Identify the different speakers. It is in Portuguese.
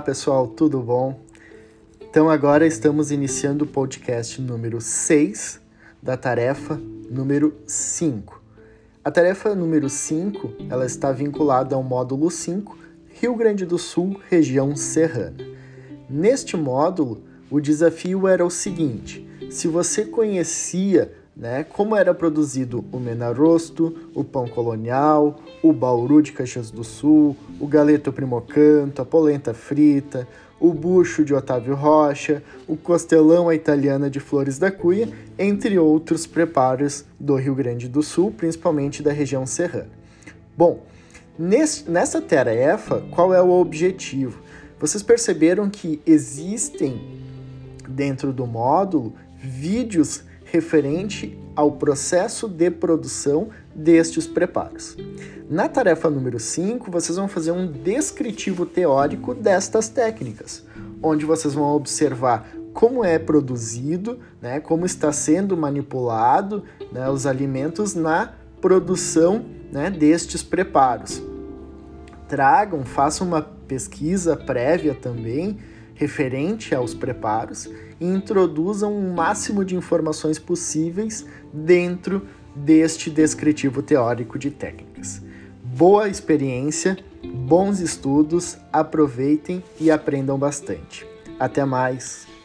Speaker 1: pessoal, tudo bom? Então agora estamos iniciando o podcast número 6 da tarefa número 5. A tarefa número 5, ela está vinculada ao módulo 5, Rio Grande do Sul, região serrana. Neste módulo, o desafio era o seguinte: se você conhecia né, como era produzido o menarosto, o pão colonial, o bauru de Caxias do Sul, o galeto primocanto, a polenta frita, o bucho de Otávio Rocha, o costelão à italiana de Flores da Cunha, entre outros preparos do Rio Grande do Sul, principalmente da região serrana. Bom, nesse, nessa tarefa, qual é o objetivo? Vocês perceberam que existem dentro do módulo vídeos referente ao processo de produção destes preparos. Na tarefa número 5, vocês vão fazer um descritivo teórico destas técnicas, onde vocês vão observar como é produzido, né, como está sendo manipulado né, os alimentos na produção né, destes preparos. Tragam, façam uma pesquisa prévia também referente aos preparos e introduzam o máximo de informações possíveis dentro deste descritivo teórico de técnicas. Boa experiência, bons estudos, aproveitem e aprendam bastante. Até mais!